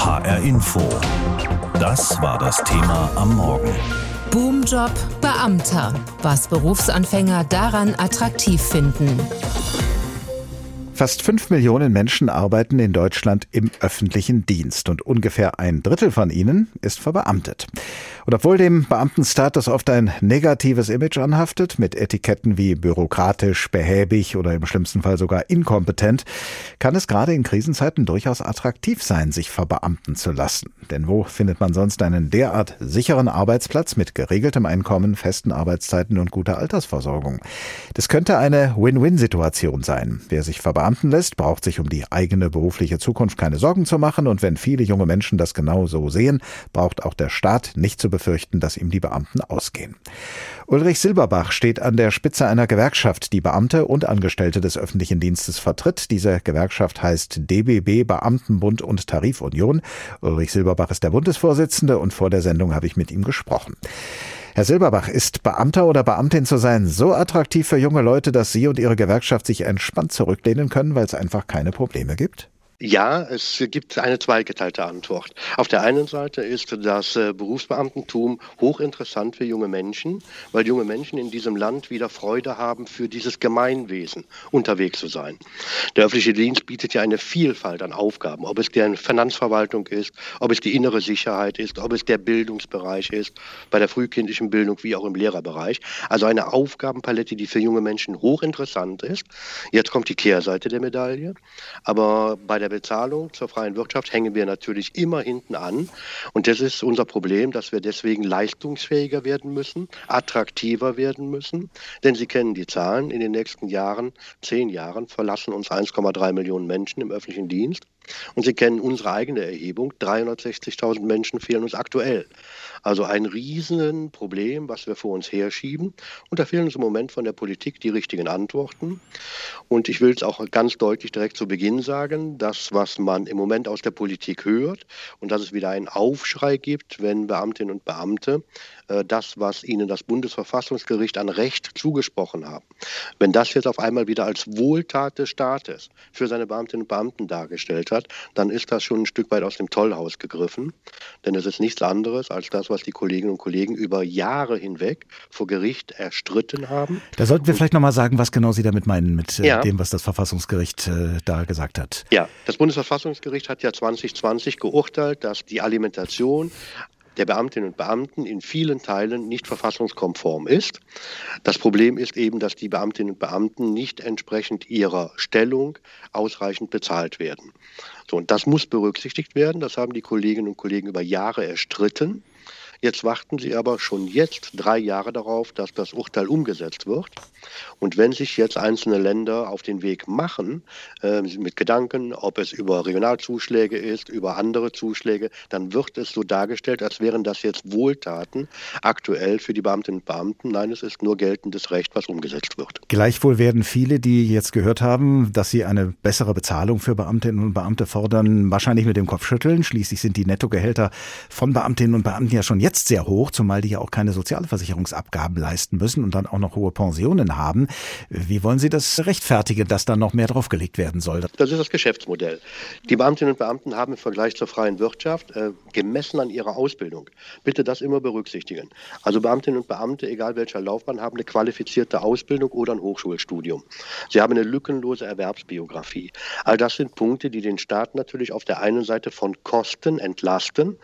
HR Info. Das war das Thema am Morgen. Boomjob Beamter. Was Berufsanfänger daran attraktiv finden. Fast fünf Millionen Menschen arbeiten in Deutschland im öffentlichen Dienst und ungefähr ein Drittel von ihnen ist verbeamtet. Und obwohl dem Beamtenstatus oft ein negatives Image anhaftet, mit Etiketten wie bürokratisch, behäbig oder im schlimmsten Fall sogar inkompetent, kann es gerade in Krisenzeiten durchaus attraktiv sein, sich verbeamten zu lassen. Denn wo findet man sonst einen derart sicheren Arbeitsplatz mit geregeltem Einkommen, festen Arbeitszeiten und guter Altersversorgung? Das könnte eine Win-Win-Situation sein. Wer sich verbeamtet Beamten lässt, braucht sich um die eigene berufliche Zukunft keine Sorgen zu machen. Und wenn viele junge Menschen das genau so sehen, braucht auch der Staat nicht zu befürchten, dass ihm die Beamten ausgehen. Ulrich Silberbach steht an der Spitze einer Gewerkschaft, die Beamte und Angestellte des öffentlichen Dienstes vertritt. Diese Gewerkschaft heißt DBB Beamtenbund und Tarifunion. Ulrich Silberbach ist der Bundesvorsitzende und vor der Sendung habe ich mit ihm gesprochen. Herr Silberbach, ist Beamter oder Beamtin zu sein so attraktiv für junge Leute, dass Sie und Ihre Gewerkschaft sich entspannt zurücklehnen können, weil es einfach keine Probleme gibt? Ja, es gibt eine zweigeteilte Antwort. Auf der einen Seite ist das äh, Berufsbeamtentum hochinteressant für junge Menschen, weil junge Menschen in diesem Land wieder Freude haben, für dieses Gemeinwesen unterwegs zu sein. Der öffentliche Dienst bietet ja eine Vielfalt an Aufgaben, ob es die Finanzverwaltung ist, ob es die innere Sicherheit ist, ob es der Bildungsbereich ist, bei der frühkindlichen Bildung wie auch im Lehrerbereich. Also eine Aufgabenpalette, die für junge Menschen hochinteressant ist. Jetzt kommt die Kehrseite der Medaille, aber bei der Bezahlung zur freien Wirtschaft hängen wir natürlich immer hinten an. Und das ist unser Problem, dass wir deswegen leistungsfähiger werden müssen, attraktiver werden müssen. Denn Sie kennen die Zahlen. In den nächsten Jahren, zehn Jahren, verlassen uns 1,3 Millionen Menschen im öffentlichen Dienst. Und Sie kennen unsere eigene Erhebung. 360.000 Menschen fehlen uns aktuell. Also ein Riesenproblem, was wir vor uns herschieben. Und da fehlen uns im Moment von der Politik die richtigen Antworten. Und ich will es auch ganz deutlich direkt zu Beginn sagen, das, was man im Moment aus der Politik hört und dass es wieder einen Aufschrei gibt, wenn Beamtinnen und Beamte das, was ihnen das Bundesverfassungsgericht an Recht zugesprochen haben, wenn das jetzt auf einmal wieder als Wohltat des Staates für seine Beamtinnen und Beamten dargestellt hat, dann ist das schon ein Stück weit aus dem Tollhaus gegriffen. Denn es ist nichts anderes als das, was die Kolleginnen und Kollegen über Jahre hinweg vor Gericht erstritten haben. Da sollten wir vielleicht nochmal sagen, was genau Sie damit meinen, mit äh, ja. dem, was das Verfassungsgericht äh, da gesagt hat. Ja, das Bundesverfassungsgericht hat ja 2020 geurteilt, dass die Alimentation der Beamtinnen und Beamten in vielen Teilen nicht verfassungskonform ist. Das Problem ist eben, dass die Beamtinnen und Beamten nicht entsprechend ihrer Stellung ausreichend bezahlt werden. So, und das muss berücksichtigt werden. Das haben die Kolleginnen und Kollegen über Jahre erstritten. Jetzt warten sie aber schon jetzt drei Jahre darauf, dass das Urteil umgesetzt wird. Und wenn sich jetzt einzelne Länder auf den Weg machen, äh, mit Gedanken, ob es über Regionalzuschläge ist, über andere Zuschläge, dann wird es so dargestellt, als wären das jetzt Wohltaten aktuell für die Beamtinnen und Beamten. Nein, es ist nur geltendes Recht, was umgesetzt wird. Gleichwohl werden viele, die jetzt gehört haben, dass sie eine bessere Bezahlung für Beamtinnen und Beamte fordern, wahrscheinlich mit dem Kopf schütteln. Schließlich sind die Nettogehälter von Beamtinnen und Beamten ja schon jetzt jetzt sehr hoch, zumal die ja auch keine Sozialversicherungsabgaben leisten müssen und dann auch noch hohe Pensionen haben. Wie wollen Sie das rechtfertigen, dass da noch mehr draufgelegt werden soll? Das ist das Geschäftsmodell. Die Beamtinnen und Beamten haben im Vergleich zur freien Wirtschaft äh, gemessen an ihrer Ausbildung. Bitte das immer berücksichtigen. Also Beamtinnen und Beamte, egal welcher Laufbahn, haben eine qualifizierte Ausbildung oder ein Hochschulstudium. Sie haben eine lückenlose Erwerbsbiografie. All das sind Punkte, die den Staat natürlich auf der einen Seite von Kosten entlasten,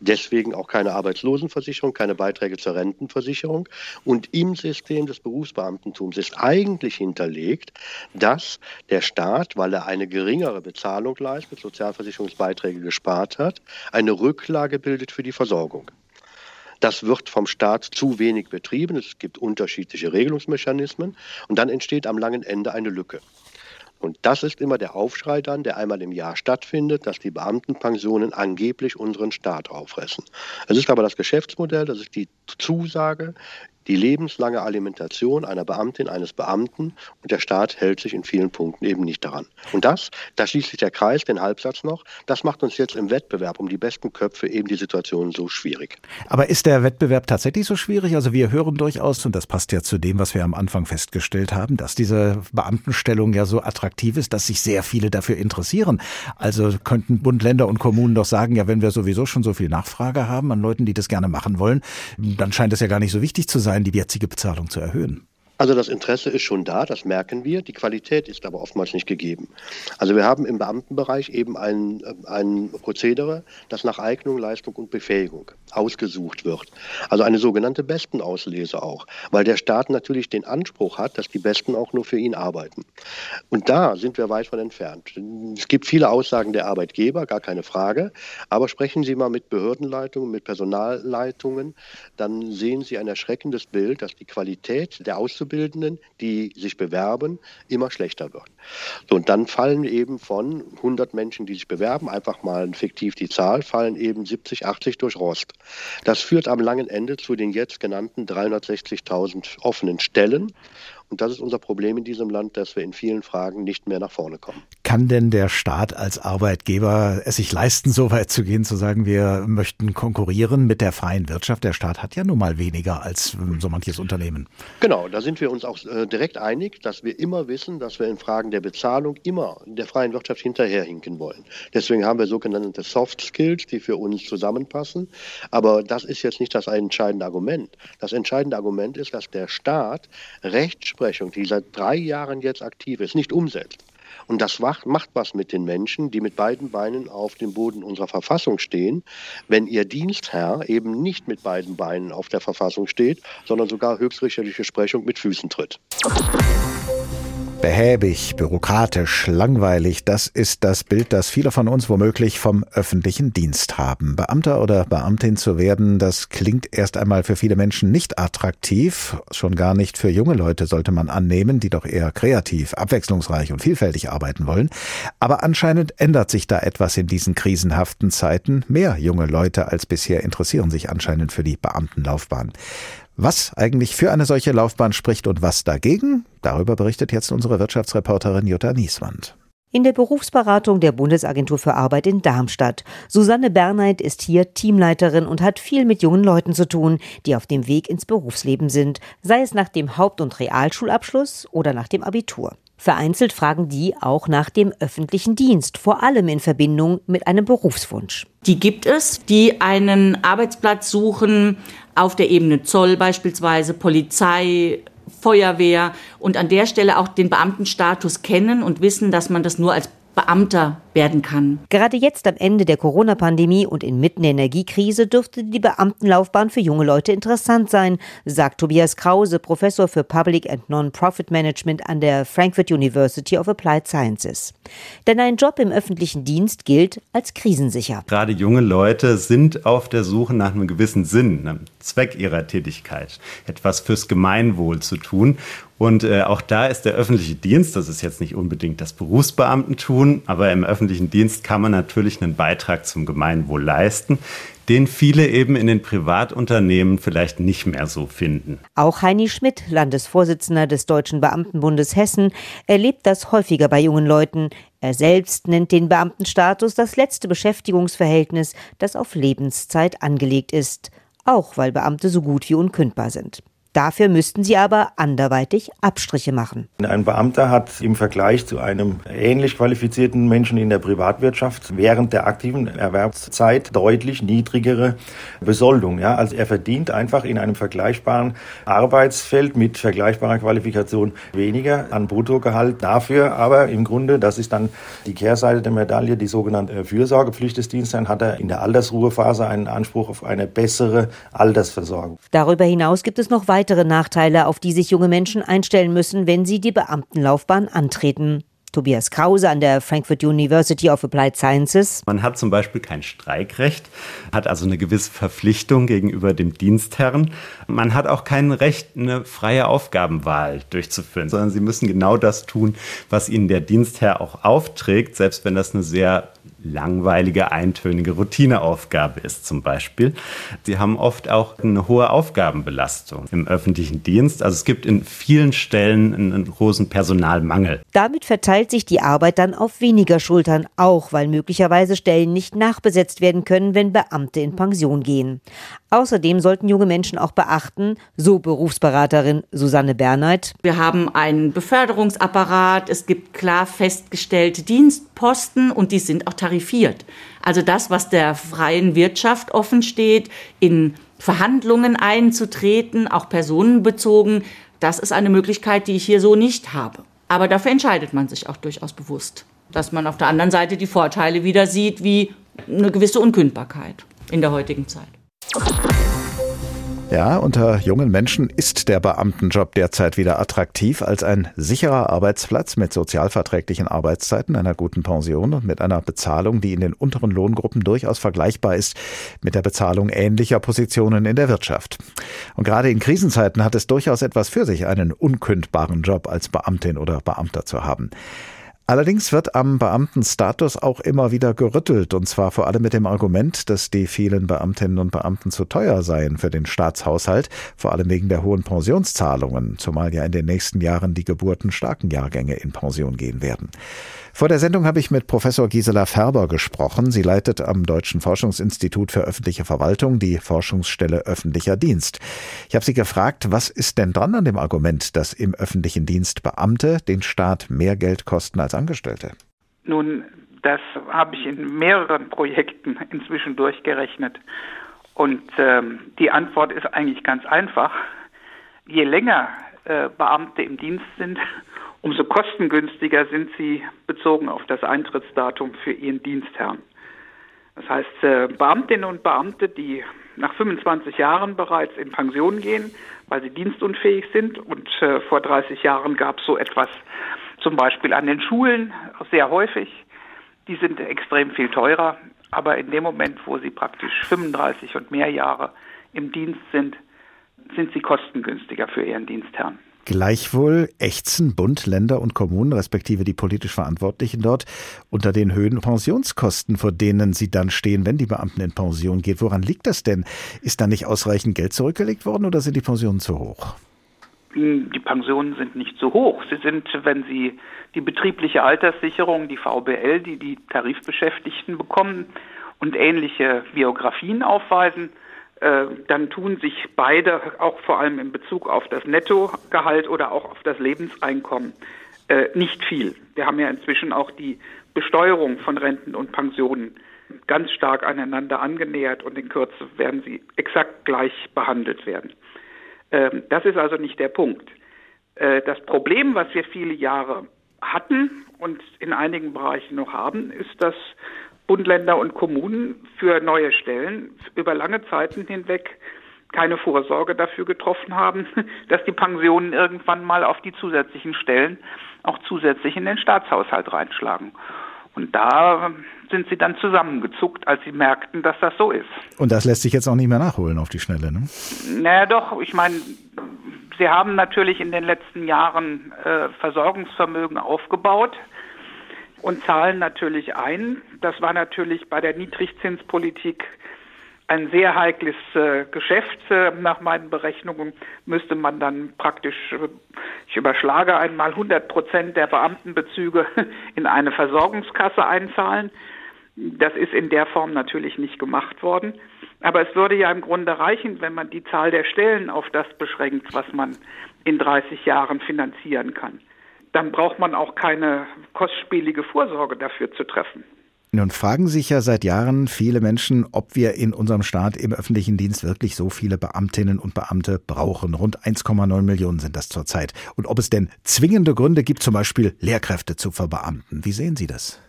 deswegen auch keine Arbeitslosigkeit Arbeitslosenversicherung, keine Beiträge zur Rentenversicherung. Und im System des Berufsbeamtentums ist eigentlich hinterlegt, dass der Staat, weil er eine geringere Bezahlung leistet, Sozialversicherungsbeiträge gespart hat, eine Rücklage bildet für die Versorgung. Das wird vom Staat zu wenig betrieben. Es gibt unterschiedliche Regelungsmechanismen und dann entsteht am langen Ende eine Lücke. Und das ist immer der Aufschrei dann, der einmal im Jahr stattfindet, dass die Beamtenpensionen angeblich unseren Staat auffressen. Es ist aber das Geschäftsmodell, das ist die Zusage, die lebenslange Alimentation einer Beamtin, eines Beamten und der Staat hält sich in vielen Punkten eben nicht daran. Und das, da schließt sich der Kreis, den Halbsatz noch, das macht uns jetzt im Wettbewerb um die besten Köpfe eben die Situation so schwierig. Aber ist der Wettbewerb tatsächlich so schwierig? Also wir hören durchaus, und das passt ja zu dem, was wir am Anfang festgestellt haben, dass diese Beamtenstellung ja so attraktiv ist, dass sich sehr viele dafür interessieren. Also könnten Bund, Länder und Kommunen doch sagen, ja, wenn wir sowieso schon so viel Nachfrage haben an Leuten, die das gerne machen wollen, dann scheint es ja gar nicht so wichtig zu sein, sein, die jetzige Bezahlung zu erhöhen. Also das Interesse ist schon da, das merken wir. Die Qualität ist aber oftmals nicht gegeben. Also wir haben im Beamtenbereich eben ein, ein Prozedere, das nach Eignung, Leistung und Befähigung ausgesucht wird. Also eine sogenannte Bestenauslese auch, weil der Staat natürlich den Anspruch hat, dass die Besten auch nur für ihn arbeiten. Und da sind wir weit von entfernt. Es gibt viele Aussagen der Arbeitgeber, gar keine Frage, aber sprechen Sie mal mit Behördenleitungen, mit Personalleitungen, dann sehen Sie ein erschreckendes Bild, dass die Qualität der Auszubildenden Auszubildenden, die sich bewerben, immer schlechter wird. So, und dann fallen eben von 100 Menschen, die sich bewerben, einfach mal fiktiv die Zahl, fallen eben 70, 80 durch Rost. Das führt am langen Ende zu den jetzt genannten 360.000 offenen Stellen. Und das ist unser Problem in diesem Land, dass wir in vielen Fragen nicht mehr nach vorne kommen. Kann denn der Staat als Arbeitgeber es sich leisten, so weit zu gehen, zu sagen, wir möchten konkurrieren mit der freien Wirtschaft? Der Staat hat ja nun mal weniger als ähm, so manches Unternehmen. Genau, da sind wir uns auch äh, direkt einig, dass wir immer wissen, dass wir in Fragen der Bezahlung immer der freien Wirtschaft hinterherhinken wollen. Deswegen haben wir sogenannte Soft Skills, die für uns zusammenpassen. Aber das ist jetzt nicht das entscheidende Argument. Das entscheidende Argument ist, dass der Staat Rechtsprechung Rechtsprechung, die seit drei Jahren jetzt aktiv ist, nicht umsetzt. Und das macht was mit den Menschen, die mit beiden Beinen auf dem Boden unserer Verfassung stehen, wenn ihr Dienstherr eben nicht mit beiden Beinen auf der Verfassung steht, sondern sogar höchstrichterliche Sprechung mit Füßen tritt. Behäbig, bürokratisch, langweilig, das ist das Bild, das viele von uns womöglich vom öffentlichen Dienst haben. Beamter oder Beamtin zu werden, das klingt erst einmal für viele Menschen nicht attraktiv. Schon gar nicht für junge Leute sollte man annehmen, die doch eher kreativ, abwechslungsreich und vielfältig arbeiten wollen. Aber anscheinend ändert sich da etwas in diesen krisenhaften Zeiten. Mehr junge Leute als bisher interessieren sich anscheinend für die Beamtenlaufbahn. Was eigentlich für eine solche Laufbahn spricht und was dagegen, darüber berichtet jetzt unsere Wirtschaftsreporterin Jutta Nieswand. In der Berufsberatung der Bundesagentur für Arbeit in Darmstadt. Susanne Bernheit ist hier Teamleiterin und hat viel mit jungen Leuten zu tun, die auf dem Weg ins Berufsleben sind, sei es nach dem Haupt- und Realschulabschluss oder nach dem Abitur. Vereinzelt fragen die auch nach dem öffentlichen Dienst, vor allem in Verbindung mit einem Berufswunsch. Die gibt es, die einen Arbeitsplatz suchen auf der Ebene Zoll beispielsweise, Polizei, Feuerwehr und an der Stelle auch den Beamtenstatus kennen und wissen, dass man das nur als Beamter werden kann. Gerade jetzt am Ende der Corona-Pandemie und inmitten der Energiekrise dürfte die Beamtenlaufbahn für junge Leute interessant sein, sagt Tobias Krause, Professor für Public and Non-Profit Management an der Frankfurt University of Applied Sciences. Denn ein Job im öffentlichen Dienst gilt als krisensicher. Gerade junge Leute sind auf der Suche nach einem gewissen Sinn, einem Zweck ihrer Tätigkeit, etwas fürs Gemeinwohl zu tun. Und äh, auch da ist der öffentliche Dienst, das ist jetzt nicht unbedingt das Berufsbeamtentum, aber im öffentlichen Dienst kann man natürlich einen Beitrag zum Gemeinwohl leisten, den viele eben in den Privatunternehmen vielleicht nicht mehr so finden. Auch Heini Schmidt, Landesvorsitzender des Deutschen Beamtenbundes Hessen, erlebt das häufiger bei jungen Leuten. Er selbst nennt den Beamtenstatus das letzte Beschäftigungsverhältnis, das auf Lebenszeit angelegt ist, auch weil Beamte so gut wie unkündbar sind. Dafür müssten sie aber anderweitig Abstriche machen. Ein Beamter hat im Vergleich zu einem ähnlich qualifizierten Menschen in der Privatwirtschaft während der aktiven Erwerbszeit deutlich niedrigere Besoldung. Ja, also er verdient einfach in einem vergleichbaren Arbeitsfeld mit vergleichbarer Qualifikation weniger an Bruttogehalt. Dafür aber im Grunde, das ist dann die Kehrseite der Medaille, die sogenannte Fürsorgepflicht des Dienstes, hat er in der Altersruhephase einen Anspruch auf eine bessere Altersversorgung. Darüber hinaus gibt es noch weitere weitere Nachteile, auf die sich junge Menschen einstellen müssen, wenn sie die Beamtenlaufbahn antreten. Tobias Krause an der Frankfurt University of Applied Sciences. Man hat zum Beispiel kein Streikrecht, hat also eine gewisse Verpflichtung gegenüber dem Dienstherren. Man hat auch kein Recht, eine freie Aufgabenwahl durchzuführen, sondern sie müssen genau das tun, was ihnen der Dienstherr auch aufträgt, selbst wenn das eine sehr langweilige, eintönige Routineaufgabe ist zum Beispiel. Sie haben oft auch eine hohe Aufgabenbelastung im öffentlichen Dienst. Also es gibt in vielen Stellen einen großen Personalmangel. Damit verteilt sich die Arbeit dann auf weniger Schultern, auch weil möglicherweise Stellen nicht nachbesetzt werden können, wenn Beamte in Pension gehen. Außerdem sollten junge Menschen auch beachten, so Berufsberaterin Susanne Bernheit. Wir haben einen Beförderungsapparat, es gibt klar festgestellte Dienstposten und die sind auch tarifiert. Also das, was der freien Wirtschaft offen steht, in Verhandlungen einzutreten, auch personenbezogen, das ist eine Möglichkeit, die ich hier so nicht habe. Aber dafür entscheidet man sich auch durchaus bewusst, dass man auf der anderen Seite die Vorteile wieder sieht, wie eine gewisse Unkündbarkeit in der heutigen Zeit. Ja, unter jungen Menschen ist der Beamtenjob derzeit wieder attraktiv als ein sicherer Arbeitsplatz mit sozialverträglichen Arbeitszeiten, einer guten Pension und mit einer Bezahlung, die in den unteren Lohngruppen durchaus vergleichbar ist mit der Bezahlung ähnlicher Positionen in der Wirtschaft. Und gerade in Krisenzeiten hat es durchaus etwas für sich, einen unkündbaren Job als Beamtin oder Beamter zu haben. Allerdings wird am Beamtenstatus auch immer wieder gerüttelt, und zwar vor allem mit dem Argument, dass die vielen Beamtinnen und Beamten zu teuer seien für den Staatshaushalt, vor allem wegen der hohen Pensionszahlungen, zumal ja in den nächsten Jahren die geburtenstarken Jahrgänge in Pension gehen werden. Vor der Sendung habe ich mit Professor Gisela Färber gesprochen. Sie leitet am Deutschen Forschungsinstitut für öffentliche Verwaltung die Forschungsstelle öffentlicher Dienst. Ich habe sie gefragt, was ist denn dran an dem Argument, dass im öffentlichen Dienst Beamte den Staat mehr Geld kosten als Angestellte? Nun, das habe ich in mehreren Projekten inzwischen durchgerechnet. Und ähm, die Antwort ist eigentlich ganz einfach. Je länger äh, Beamte im Dienst sind, umso kostengünstiger sind sie bezogen auf das Eintrittsdatum für ihren Dienstherrn. Das heißt, äh, Beamtinnen und Beamte, die nach 25 Jahren bereits in Pension gehen, weil sie dienstunfähig sind und äh, vor 30 Jahren gab es so etwas zum Beispiel an den Schulen sehr häufig, die sind extrem viel teurer, aber in dem Moment, wo sie praktisch 35 und mehr Jahre im Dienst sind, sind sie kostengünstiger für ihren Dienstherrn. Gleichwohl ächzen Bund, Länder und Kommunen, respektive die politisch Verantwortlichen dort, unter den Höhen Pensionskosten, vor denen sie dann stehen, wenn die Beamten in Pension gehen. Woran liegt das denn? Ist da nicht ausreichend Geld zurückgelegt worden oder sind die Pensionen zu hoch? Die Pensionen sind nicht so hoch. Sie sind, wenn Sie die betriebliche Alterssicherung, die VBL, die die Tarifbeschäftigten bekommen und ähnliche Biografien aufweisen, dann tun sich beide, auch vor allem in Bezug auf das Nettogehalt oder auch auf das Lebenseinkommen, äh, nicht viel. Wir haben ja inzwischen auch die Besteuerung von Renten und Pensionen ganz stark aneinander angenähert und in Kürze werden sie exakt gleich behandelt werden. Ähm, das ist also nicht der Punkt. Äh, das Problem, was wir viele Jahre hatten und in einigen Bereichen noch haben, ist, dass Bund, Länder und Kommunen für neue Stellen über lange Zeiten hinweg keine Vorsorge dafür getroffen haben, dass die Pensionen irgendwann mal auf die zusätzlichen Stellen auch zusätzlich in den Staatshaushalt reinschlagen. Und da sind sie dann zusammengezuckt, als sie merkten, dass das so ist. Und das lässt sich jetzt auch nicht mehr nachholen auf die Schnelle, ne? Naja, doch. Ich meine, sie haben natürlich in den letzten Jahren äh, Versorgungsvermögen aufgebaut und zahlen natürlich ein. Das war natürlich bei der Niedrigzinspolitik ein sehr heikles äh, Geschäft. Äh, nach meinen Berechnungen müsste man dann praktisch, äh, ich überschlage einmal 100 Prozent der Beamtenbezüge in eine Versorgungskasse einzahlen. Das ist in der Form natürlich nicht gemacht worden. Aber es würde ja im Grunde reichen, wenn man die Zahl der Stellen auf das beschränkt, was man in 30 Jahren finanzieren kann dann braucht man auch keine kostspielige Vorsorge dafür zu treffen. Nun fragen sich ja seit Jahren viele Menschen, ob wir in unserem Staat im öffentlichen Dienst wirklich so viele Beamtinnen und Beamte brauchen. Rund 1,9 Millionen sind das zurzeit. Und ob es denn zwingende Gründe gibt, zum Beispiel Lehrkräfte zu verbeamten. Wie sehen Sie das?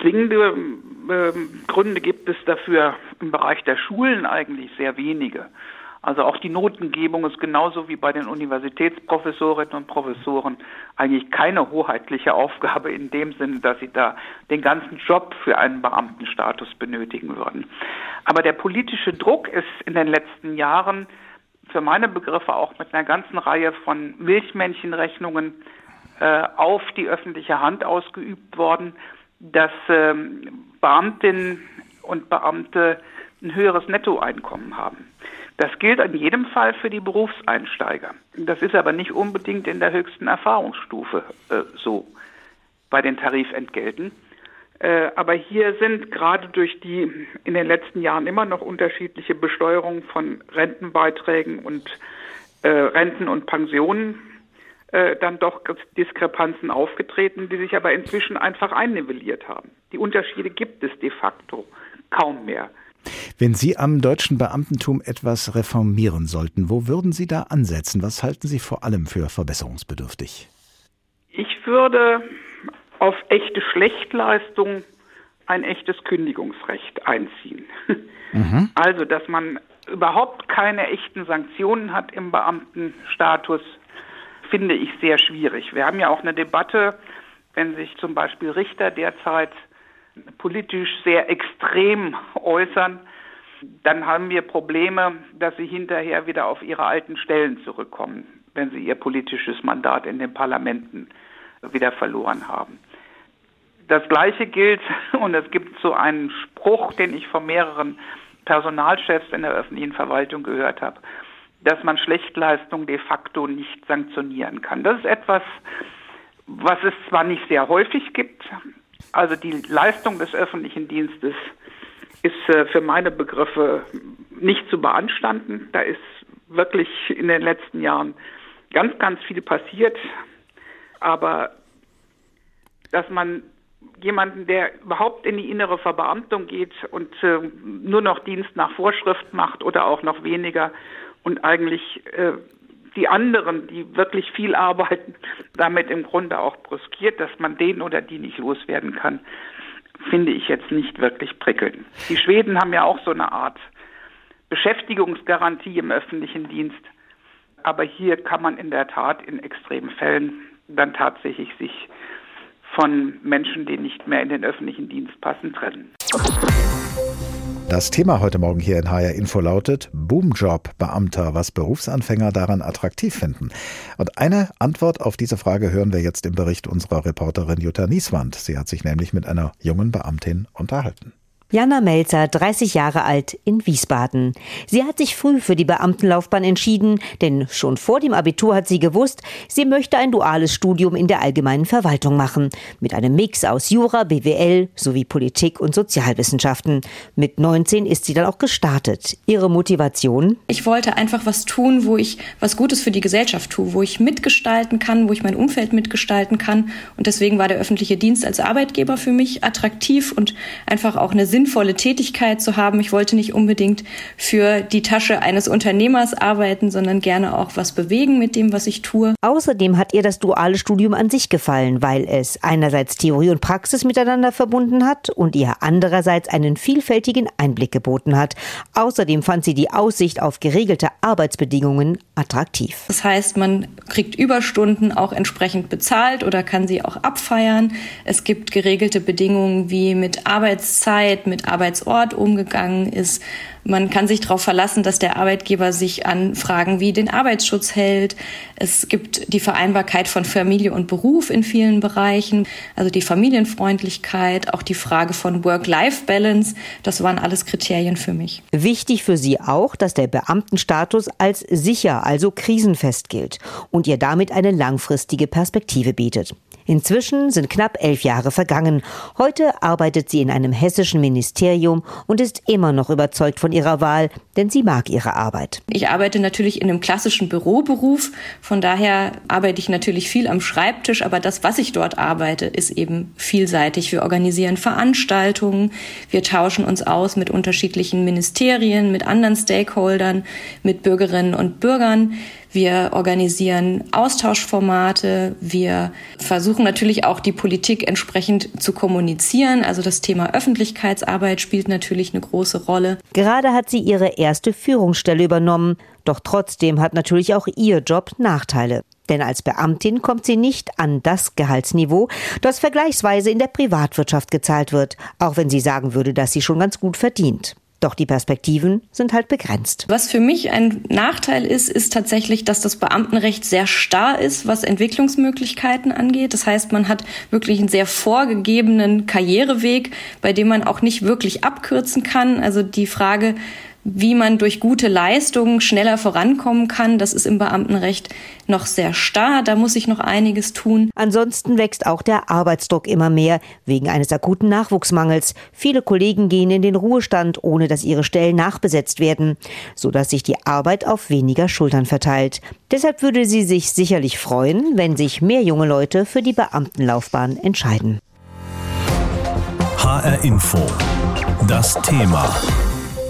Zwingende äh, Gründe gibt es dafür im Bereich der Schulen eigentlich sehr wenige. Also auch die Notengebung ist genauso wie bei den Universitätsprofessorinnen und Professoren eigentlich keine hoheitliche Aufgabe in dem Sinne, dass sie da den ganzen Job für einen Beamtenstatus benötigen würden. Aber der politische Druck ist in den letzten Jahren für meine Begriffe auch mit einer ganzen Reihe von Milchmännchenrechnungen äh, auf die öffentliche Hand ausgeübt worden, dass ähm, Beamtinnen und Beamte ein höheres Nettoeinkommen haben. Das gilt in jedem Fall für die Berufseinsteiger. Das ist aber nicht unbedingt in der höchsten Erfahrungsstufe äh, so bei den Tarifentgelten. Äh, aber hier sind gerade durch die in den letzten Jahren immer noch unterschiedliche Besteuerung von Rentenbeiträgen und äh, Renten und Pensionen äh, dann doch Diskrepanzen aufgetreten, die sich aber inzwischen einfach einnivelliert haben. Die Unterschiede gibt es de facto kaum mehr. Wenn Sie am deutschen Beamtentum etwas reformieren sollten, wo würden Sie da ansetzen? Was halten Sie vor allem für verbesserungsbedürftig? Ich würde auf echte Schlechtleistung ein echtes Kündigungsrecht einziehen. Mhm. Also, dass man überhaupt keine echten Sanktionen hat im Beamtenstatus, finde ich sehr schwierig. Wir haben ja auch eine Debatte, wenn sich zum Beispiel Richter derzeit politisch sehr extrem äußern, dann haben wir Probleme, dass sie hinterher wieder auf ihre alten Stellen zurückkommen, wenn sie ihr politisches Mandat in den Parlamenten wieder verloren haben. Das Gleiche gilt, und es gibt so einen Spruch, den ich von mehreren Personalchefs in der öffentlichen Verwaltung gehört habe, dass man Schlechtleistung de facto nicht sanktionieren kann. Das ist etwas, was es zwar nicht sehr häufig gibt, also die Leistung des öffentlichen Dienstes ist äh, für meine Begriffe nicht zu beanstanden. Da ist wirklich in den letzten Jahren ganz, ganz viel passiert. Aber dass man jemanden, der überhaupt in die innere Verbeamtung geht und äh, nur noch Dienst nach Vorschrift macht oder auch noch weniger und eigentlich äh, die anderen, die wirklich viel arbeiten, damit im Grunde auch bruskiert, dass man den oder die nicht loswerden kann, finde ich jetzt nicht wirklich prickelnd. Die Schweden haben ja auch so eine Art Beschäftigungsgarantie im öffentlichen Dienst. Aber hier kann man in der Tat in extremen Fällen dann tatsächlich sich von Menschen, die nicht mehr in den öffentlichen Dienst passen, trennen. Das Thema heute Morgen hier in HR Info lautet Boomjob Beamter, was Berufsanfänger daran attraktiv finden. Und eine Antwort auf diese Frage hören wir jetzt im Bericht unserer Reporterin Jutta Nieswand. Sie hat sich nämlich mit einer jungen Beamtin unterhalten. Jana Melzer, 30 Jahre alt, in Wiesbaden. Sie hat sich früh für die Beamtenlaufbahn entschieden, denn schon vor dem Abitur hat sie gewusst, sie möchte ein duales Studium in der allgemeinen Verwaltung machen, mit einem Mix aus Jura, BWL sowie Politik und Sozialwissenschaften. Mit 19 ist sie dann auch gestartet. Ihre Motivation? Ich wollte einfach was tun, wo ich was Gutes für die Gesellschaft tue, wo ich mitgestalten kann, wo ich mein Umfeld mitgestalten kann. Und deswegen war der öffentliche Dienst als Arbeitgeber für mich attraktiv und einfach auch eine Sinn sinnvolle Tätigkeit zu haben. Ich wollte nicht unbedingt für die Tasche eines Unternehmers arbeiten, sondern gerne auch was bewegen mit dem, was ich tue. Außerdem hat ihr das duale Studium an sich gefallen, weil es einerseits Theorie und Praxis miteinander verbunden hat und ihr andererseits einen vielfältigen Einblick geboten hat. Außerdem fand sie die Aussicht auf geregelte Arbeitsbedingungen attraktiv. Das heißt, man kriegt Überstunden auch entsprechend bezahlt oder kann sie auch abfeiern. Es gibt geregelte Bedingungen wie mit Arbeitszeit, mit Arbeitsort umgegangen ist. Man kann sich darauf verlassen, dass der Arbeitgeber sich an Fragen wie den Arbeitsschutz hält. Es gibt die Vereinbarkeit von Familie und Beruf in vielen Bereichen, also die Familienfreundlichkeit, auch die Frage von Work-Life-Balance. Das waren alles Kriterien für mich. Wichtig für Sie auch, dass der Beamtenstatus als sicher, also krisenfest gilt und ihr damit eine langfristige Perspektive bietet. Inzwischen sind knapp elf Jahre vergangen. Heute arbeitet sie in einem hessischen Ministerium und ist immer noch überzeugt von ihrer Wahl, denn sie mag ihre Arbeit. Ich arbeite natürlich in einem klassischen Büroberuf. Von daher arbeite ich natürlich viel am Schreibtisch, aber das, was ich dort arbeite, ist eben vielseitig. Wir organisieren Veranstaltungen, wir tauschen uns aus mit unterschiedlichen Ministerien, mit anderen Stakeholdern, mit Bürgerinnen und Bürgern. Wir organisieren Austauschformate. Wir versuchen natürlich auch die Politik entsprechend zu kommunizieren. Also das Thema Öffentlichkeitsarbeit spielt natürlich eine große Rolle. Gerade hat sie ihre erste Führungsstelle übernommen. Doch trotzdem hat natürlich auch ihr Job Nachteile. Denn als Beamtin kommt sie nicht an das Gehaltsniveau, das vergleichsweise in der Privatwirtschaft gezahlt wird, auch wenn sie sagen würde, dass sie schon ganz gut verdient. Doch die Perspektiven sind halt begrenzt. Was für mich ein Nachteil ist, ist tatsächlich, dass das Beamtenrecht sehr starr ist, was Entwicklungsmöglichkeiten angeht. Das heißt, man hat wirklich einen sehr vorgegebenen Karriereweg, bei dem man auch nicht wirklich abkürzen kann. Also die Frage, wie man durch gute Leistungen schneller vorankommen kann, das ist im Beamtenrecht noch sehr starr. Da muss sich noch einiges tun. Ansonsten wächst auch der Arbeitsdruck immer mehr wegen eines akuten Nachwuchsmangels. Viele Kollegen gehen in den Ruhestand, ohne dass ihre Stellen nachbesetzt werden, sodass sich die Arbeit auf weniger Schultern verteilt. Deshalb würde sie sich sicherlich freuen, wenn sich mehr junge Leute für die Beamtenlaufbahn entscheiden. HR Info. Das Thema.